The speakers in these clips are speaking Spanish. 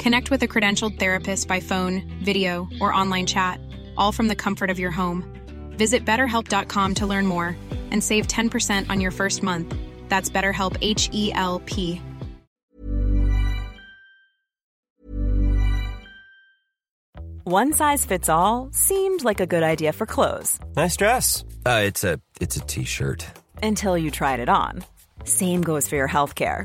Connect with a credentialed therapist by phone, video, or online chat, all from the comfort of your home. Visit betterhelp.com to learn more and save 10% on your first month. That's BetterHelp H E L P. One size fits all seemed like a good idea for clothes Nice dress. Uh, it's a it's a t-shirt. until you tried it on. Same goes for your healthcare.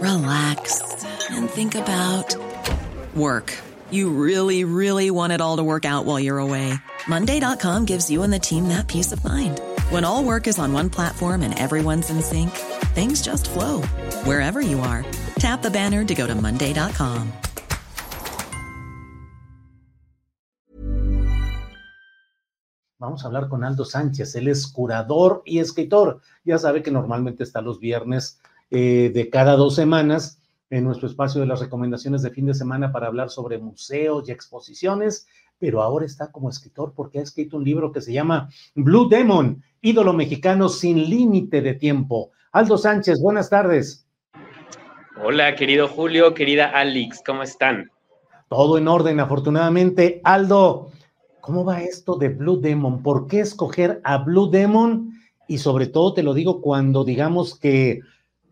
relax, and think about work. You really, really want it all to work out while you're away. Monday.com gives you and the team that peace of mind. When all work is on one platform and everyone's in sync, things just flow wherever you are. Tap the banner to go to Monday.com. Vamos a hablar con Aldo Sánchez, él es curador y escritor. Ya sabe que normalmente está los viernes eh, de cada dos semanas en nuestro espacio de las recomendaciones de fin de semana para hablar sobre museos y exposiciones, pero ahora está como escritor porque ha escrito un libro que se llama Blue Demon, ídolo mexicano sin límite de tiempo. Aldo Sánchez, buenas tardes. Hola, querido Julio, querida Alex, ¿cómo están? Todo en orden, afortunadamente. Aldo, ¿cómo va esto de Blue Demon? ¿Por qué escoger a Blue Demon? Y sobre todo te lo digo cuando digamos que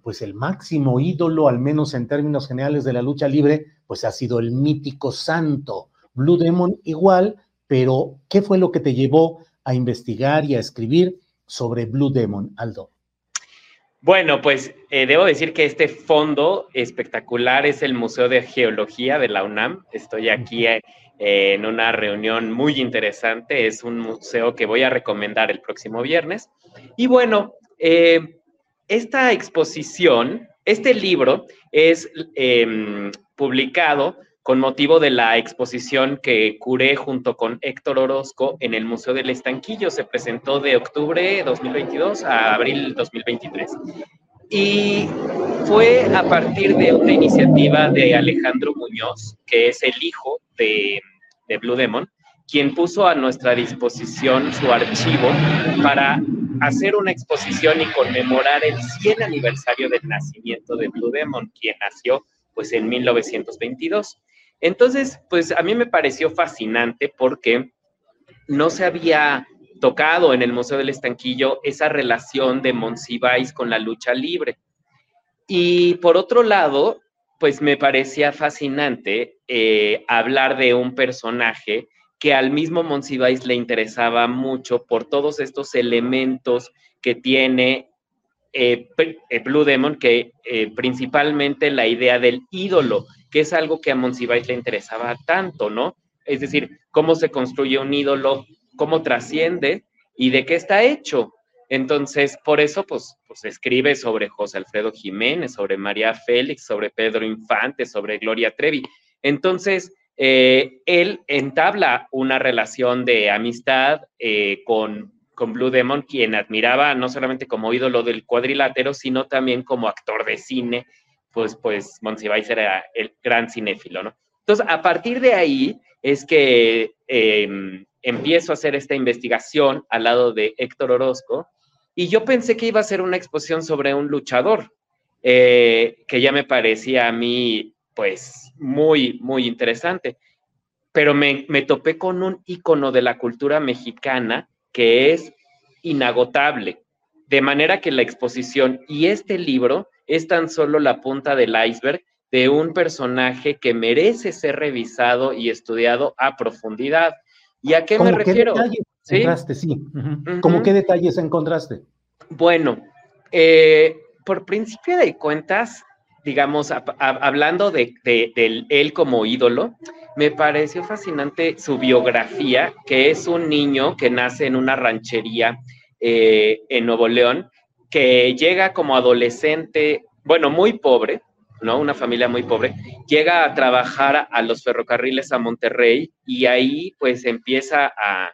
pues el máximo ídolo, al menos en términos generales de la lucha libre, pues ha sido el mítico santo. Blue Demon igual, pero ¿qué fue lo que te llevó a investigar y a escribir sobre Blue Demon, Aldo? Bueno, pues eh, debo decir que este fondo espectacular es el Museo de Geología de la UNAM. Estoy aquí eh, en una reunión muy interesante. Es un museo que voy a recomendar el próximo viernes. Y bueno, eh, esta exposición, este libro es eh, publicado con motivo de la exposición que curé junto con Héctor Orozco en el Museo del Estanquillo. Se presentó de octubre 2022 a abril 2023. Y fue a partir de una iniciativa de Alejandro Muñoz, que es el hijo de, de Blue Demon, quien puso a nuestra disposición su archivo para hacer una exposición y conmemorar el 100 aniversario del nacimiento de Blue Demon, quien nació pues en 1922. Entonces, pues a mí me pareció fascinante porque no se había tocado en el Museo del Estanquillo esa relación de Monsiváis con la lucha libre. Y por otro lado, pues me parecía fascinante eh, hablar de un personaje que al mismo Monsiváis le interesaba mucho por todos estos elementos que tiene eh, Blue Demon, que eh, principalmente la idea del ídolo, que es algo que a Monsiváis le interesaba tanto, ¿no? Es decir, cómo se construye un ídolo, cómo trasciende y de qué está hecho. Entonces, por eso, pues, pues escribe sobre José Alfredo Jiménez, sobre María Félix, sobre Pedro Infante, sobre Gloria Trevi. Entonces, eh, él entabla una relación de amistad eh, con, con Blue Demon, quien admiraba no solamente como ídolo del cuadrilátero, sino también como actor de cine, pues, pues Monsiváis era el gran cinéfilo, ¿no? Entonces, a partir de ahí, es que em, empiezo a hacer esta investigación al lado de Héctor Orozco y yo pensé que iba a ser una exposición sobre un luchador, eh, que ya me parecía a mí, pues, muy, muy interesante. Pero me, me topé con un icono de la cultura mexicana que es inagotable. De manera que la exposición y este libro es tan solo la punta del iceberg de un personaje que merece ser revisado y estudiado a profundidad. ¿Y a qué me refiero? ¿Sí? Encontraste, sí. ¿Cómo qué detalles encontraste? Bueno, eh, por principio de cuentas, digamos, hablando de, él como ídolo, me pareció fascinante su biografía, que es un niño que nace en una ranchería eh, en Nuevo León, que llega como adolescente, bueno, muy pobre, ¿no? Una familia muy pobre, llega a trabajar a, los ferrocarriles a Monterrey y ahí pues empieza a,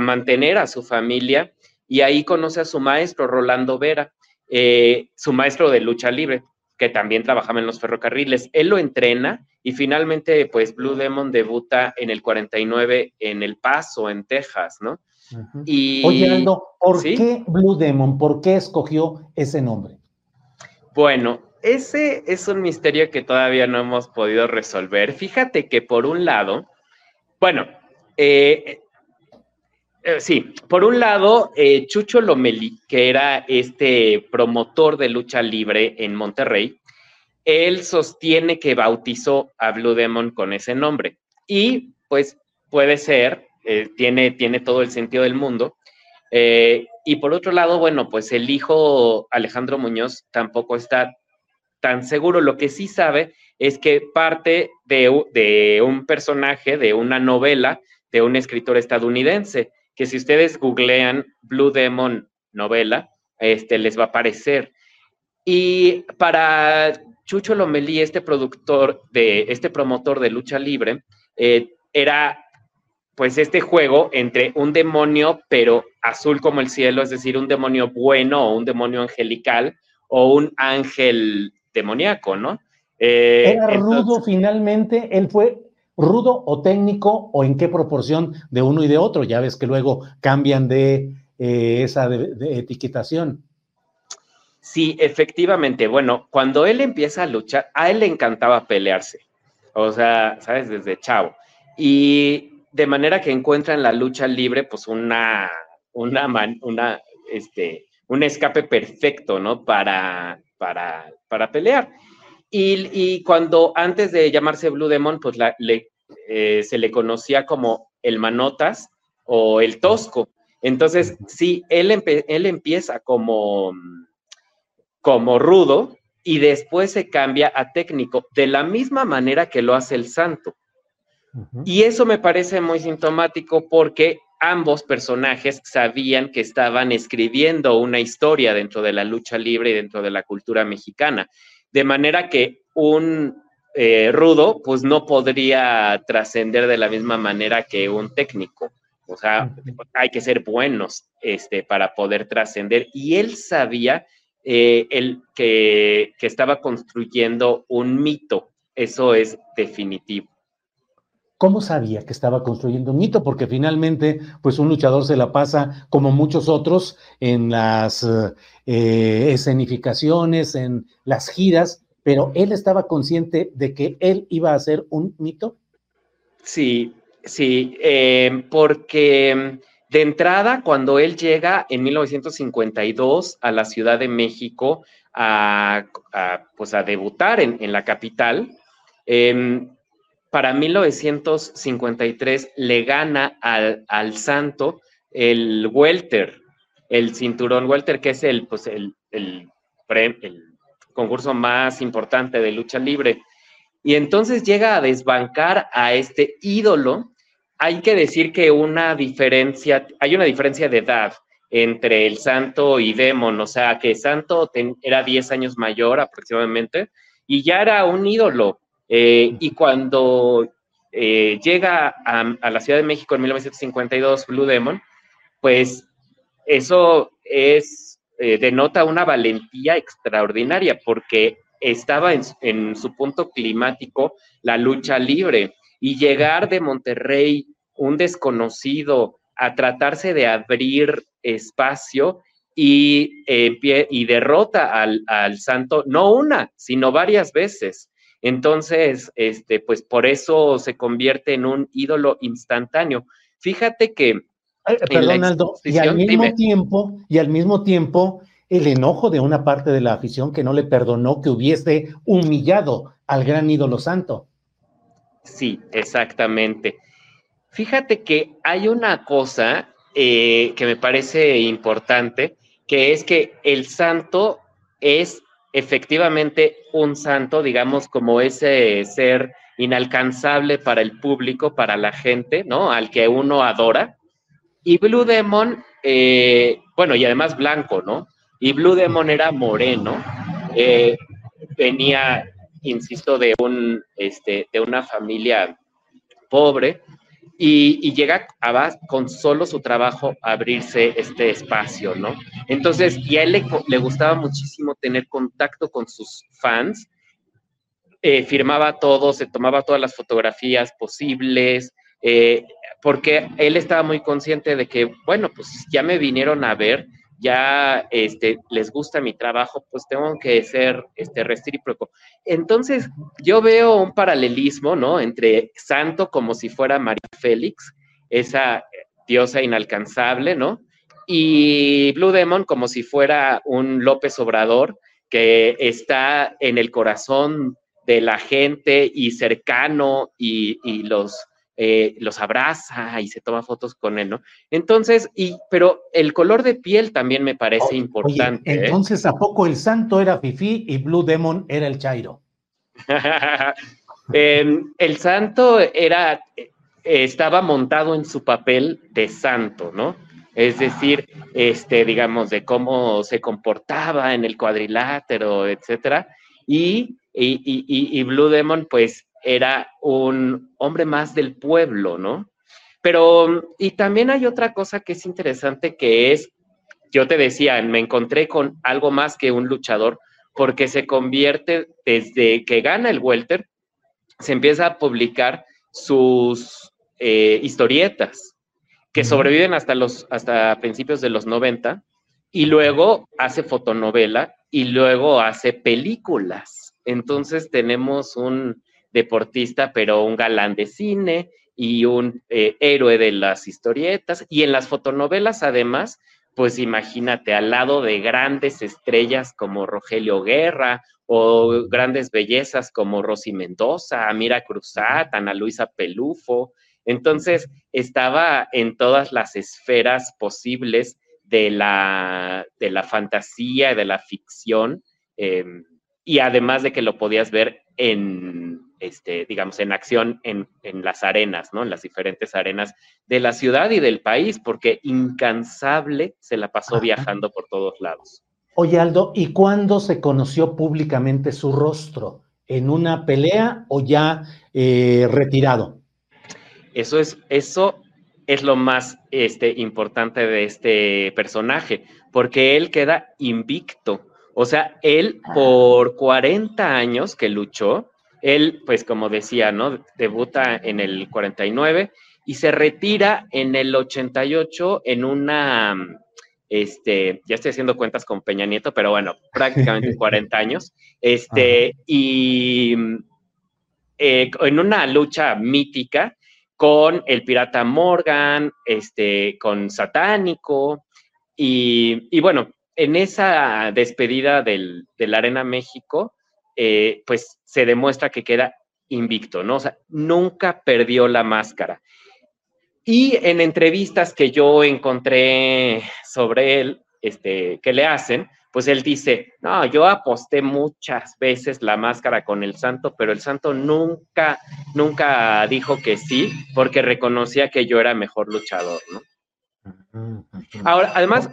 mantener a su familia y ahí conoce a su maestro, Rolando Vera, eh, su maestro de lucha libre, que también trabajaba en los ferrocarriles. Él lo entrena y finalmente pues Blue Demon debuta en el 49 en El Paso, en Texas, ¿no? y, Oye, Aldo, ¿por qué Blue Demon? ¿Por qué escogió ese nombre? Bueno, ese es un misterio que todavía no hemos podido resolver. Fíjate que por un lado, bueno, eh, eh, sí, por un lado, eh, Chucho Lomeli, que era este promotor de lucha libre en Monterrey, él sostiene que bautizó a Blue Demon con ese nombre. Y pues puede ser, tiene, tiene todo el sentido del mundo. y por otro lado, bueno, pues el hijo Alejandro Muñoz tampoco está tan seguro. Lo que sí sabe es que parte de, un personaje, de una novela, de un escritor estadounidense, que si ustedes googlean Blue Demon novela, este, les va a aparecer. Y para Chucho Lomelí, este productor, de, este promotor de lucha libre, eh, era pues este juego entre un demonio, pero azul como el cielo, es decir, un demonio bueno o un demonio angelical o un ángel demoníaco, ¿no? Eh, ¿Era rudo finalmente? ¿Él fue rudo o técnico o en qué proporción de uno y de otro? Ya ves que luego cambian de eh, esa etiquetación. Sí, efectivamente. Bueno, cuando él empieza a luchar, a él le encantaba pelearse. O sea, ¿sabes? Desde chavo. Y de manera que encuentra en la lucha libre, pues una, una, una, este, un escape perfecto, ¿no? Para, para, para pelear. Y, cuando antes de llamarse Blue Demon, pues le, eh, se le conocía como el Manotas o el Tosco. Entonces, sí, él, él empieza como, como rudo y después se cambia a técnico, de la misma manera que lo hace el Santo. Y eso me parece muy sintomático porque ambos personajes sabían que estaban escribiendo una historia dentro de la lucha libre y dentro de la cultura mexicana. De manera que un eh, rudo, pues no podría trascender de la misma manera que un técnico. O sea, hay que ser buenos este, para poder trascender. Y él sabía eh, que estaba construyendo un mito. Eso es definitivo. ¿Cómo sabía que estaba construyendo un mito? Porque finalmente, pues un luchador se la pasa, como muchos otros, en las eh, escenificaciones, en las giras, pero él estaba consciente de que él iba a ser un mito. Sí, sí, eh, porque de entrada, cuando él llega en 1952 a la Ciudad de México a, pues a debutar en, en la capital, eh, para 1953 le gana al, al Santo el welter, el cinturón welter, que es el, pues el, el, el, concurso más importante de lucha libre. Y entonces llega a desbancar a este ídolo. Hay que decir que una diferencia, hay una diferencia de edad entre el Santo y Demon, o sea, que Santo era 10 años mayor aproximadamente y ya era un ídolo. Eh, y cuando eh, llega a, la Ciudad de México en 1952 Blue Demon, pues eso es, eh, denota una valentía extraordinaria porque estaba en, su punto climático la lucha libre. Y llegar de Monterrey, un desconocido, a tratarse de abrir espacio y, eh, y derrota al, al, santo, no una, sino varias veces. Entonces, este, pues por eso se convierte en un ídolo instantáneo. Fíjate que... perdón, Aldo, y al mismo tiempo, y al mismo tiempo, el enojo de una parte de la afición que no le perdonó que hubiese humillado al gran ídolo santo. Sí, exactamente. Fíjate que hay una cosa eh, que me parece importante, que es que el santo es efectivamente un santo, digamos, como ese ser inalcanzable para el público, para la gente, ¿no? Al que uno adora. Y Blue Demon, eh, bueno, y además blanco, ¿no? Y Blue Demon era moreno, eh, venía, insisto, de, un, este, de una familia pobre, y, llega a, con solo su trabajo a abrirse este espacio, ¿no? Entonces, y a él le, gustaba muchísimo tener contacto con sus fans, eh, firmaba todo, se tomaba todas las fotografías posibles, eh, porque él estaba muy consciente de que, bueno, pues ya me vinieron a ver, ya este, les gusta mi trabajo, pues tengo que ser este, recíproco. Entonces, yo veo un paralelismo, ¿no? Entre Santo como si fuera María Félix, esa diosa inalcanzable, ¿no? Y Blue Demon como si fuera un López Obrador que está en el corazón de la gente y cercano y, y los eh, los abraza y se toma fotos con él, ¿no? Entonces, y, pero el color de piel también me parece importante. ¿eh? entonces, ¿a poco el santo era Fifi y Blue Demon era el Chairo? Em, el santo era, eh, estaba montado en su papel de santo, ¿no? Es decir, este, digamos, de cómo se comportaba en el cuadrilátero, etcétera. Y, y, y, y Blue Demon, pues, era un hombre más del pueblo, ¿no? Pero, y también hay otra cosa que es interesante que es, yo te decía, me encontré con algo más que un luchador, porque se convierte desde que gana el welter, se empieza a publicar sus eh, historietas, que sobreviven hasta, los, hasta principios de los 90, y luego hace fotonovela y luego hace películas. Entonces tenemos un, deportista, pero un galán de cine y un eh, héroe de las historietas. Y en las fotonovelas, además, pues imagínate, al lado de grandes estrellas como Rogelio Guerra o grandes bellezas como Rosy Mendoza, Amira Cruzat, Ana Luisa Pelufo. Entonces, estaba en todas las esferas posibles de la, de la fantasía, de la ficción, em, y además de que lo podías ver en, este, digamos, en acción en, las arenas, ¿no? En las diferentes arenas de la ciudad y del país, porque incansable se la pasó viajando por todos lados. Oye, Aldo, ¿y cuándo se conoció públicamente su rostro? ¿En una pelea o ya eh, retirado? Eso es, eso es lo más este, importante de este personaje, porque él queda invicto. O sea, él ah. por 40 años que luchó, él, pues como decía, ¿no? Debuta en el 49 y se retira en el 88 en una, este, ya estoy haciendo cuentas con Peña Nieto, pero bueno, prácticamente 40 años, este, y eh, en una lucha mítica con el pirata Morgan, este, con Satánico, y, y bueno, en esa despedida del, de la Arena México, eh, pues se demuestra que queda invicto, ¿no? O sea, nunca perdió la máscara. Y en entrevistas que yo encontré sobre él, este, que le hacen, pues él dice, no, yo aposté muchas veces la máscara con el santo, pero el santo nunca, nunca dijo que sí, porque reconocía que yo era mejor luchador, ¿no? Ahora, además,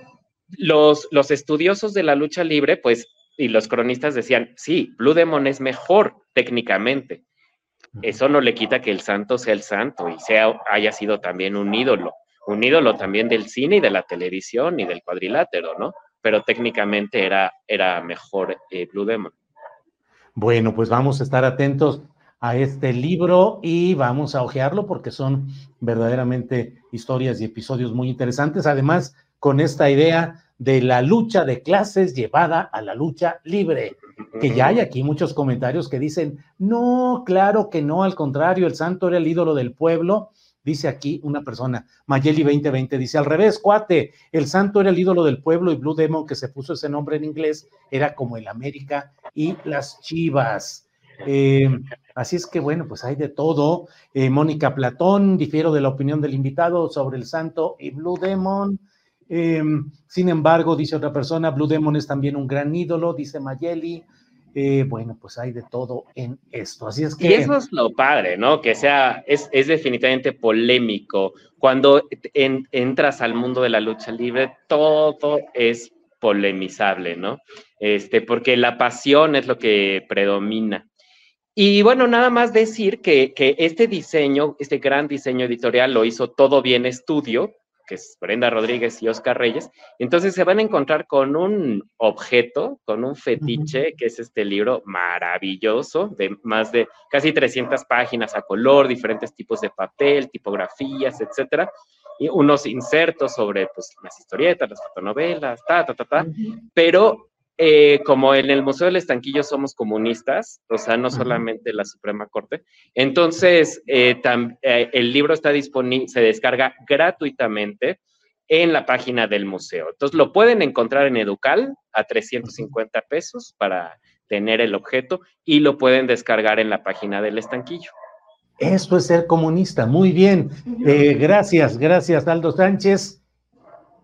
los, los estudiosos de la lucha libre, pues y los cronistas decían, sí, Blue Demon es mejor técnicamente. Eso no le quita que el santo sea el santo y sea, haya sido también un ídolo, un ídolo también del cine y de la televisión y del cuadrilátero, ¿no? Pero técnicamente era, era mejor eh, Blue Demon. Bueno, pues vamos a estar atentos a este libro y vamos a hojearlo porque son verdaderamente historias y episodios muy interesantes. Además, con esta idea de la lucha de clases llevada a la lucha libre, que ya hay aquí muchos comentarios que dicen, no, claro que no, al contrario, el santo era el ídolo del pueblo. Dice aquí una persona, Mayeli 2020, dice al revés, cuate, el santo era el ídolo del pueblo y Blue Demon, que se puso ese nombre en inglés, era como el América y las Chivas. Eh, así es que bueno, pues hay de todo. Eh, Mónica Platón, difiero de la opinión del invitado sobre el santo y Blue Demon. Eh, sin embargo, dice otra persona, Blue Demon es también un gran ídolo, dice Mayeli. Eh, bueno, pues hay de todo en esto. Así es que. Y eso es lo padre, ¿no? Que sea, es, es definitivamente polémico. Cuando entras al mundo de la lucha libre, todo es polemizable, ¿no? Este, porque la pasión es lo que predomina. Y bueno, nada más decir que, que este diseño, este gran diseño editorial lo hizo Todo Bien Estudio, que es Brenda Rodríguez y Oscar Reyes. Entonces se van a encontrar con un objeto, con un fetiche, que es este libro maravilloso, de más de casi 300 páginas a color, diferentes tipos de papel, tipografías, etcétera, y unos insertos sobre pues, las historietas, las fotonovelas, ta, ta, ta, ta, pero eh, como en el Museo del Estanquillo somos comunistas, o sea, no solamente la Suprema Corte, entonces eh, eh, el libro está disponible, se descarga gratuitamente en la página del museo. Entonces lo pueden encontrar en Educal a 350 pesos para tener el objeto y lo pueden descargar en la página del Estanquillo. Esto es ser comunista, muy bien. gracias, gracias Aldo Sánchez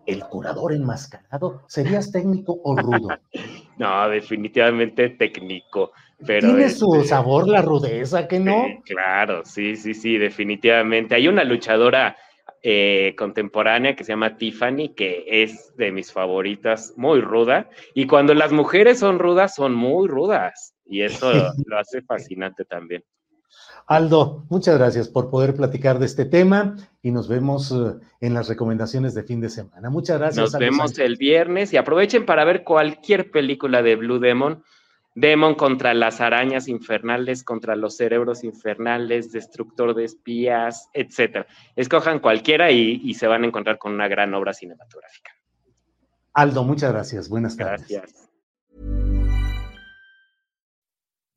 el curador enmascarado, ¿serías técnico o rudo? No, definitivamente técnico. Pero Tiene su este, sabor la rudeza, ¿que no? claro, sí, sí, sí, definitivamente. Hay una luchadora eh, contemporánea que se llama Tiffany, que es de mis favoritas, muy ruda. Y cuando las mujeres son rudas, son muy rudas. Y eso lo hace fascinante también. Aldo, muchas gracias por poder platicar de este tema y nos vemos eh, en las recomendaciones de fin de semana. Muchas gracias. Nos vemos el viernes y aprovechen para ver cualquier película de Blue Demon. Demon contra las arañas infernales, contra los cerebros infernales, destructor de espías, etc. Escojan cualquiera y, y se van a encontrar con una gran obra cinematográfica. Aldo, muchas gracias. Buenas tardes. Gracias.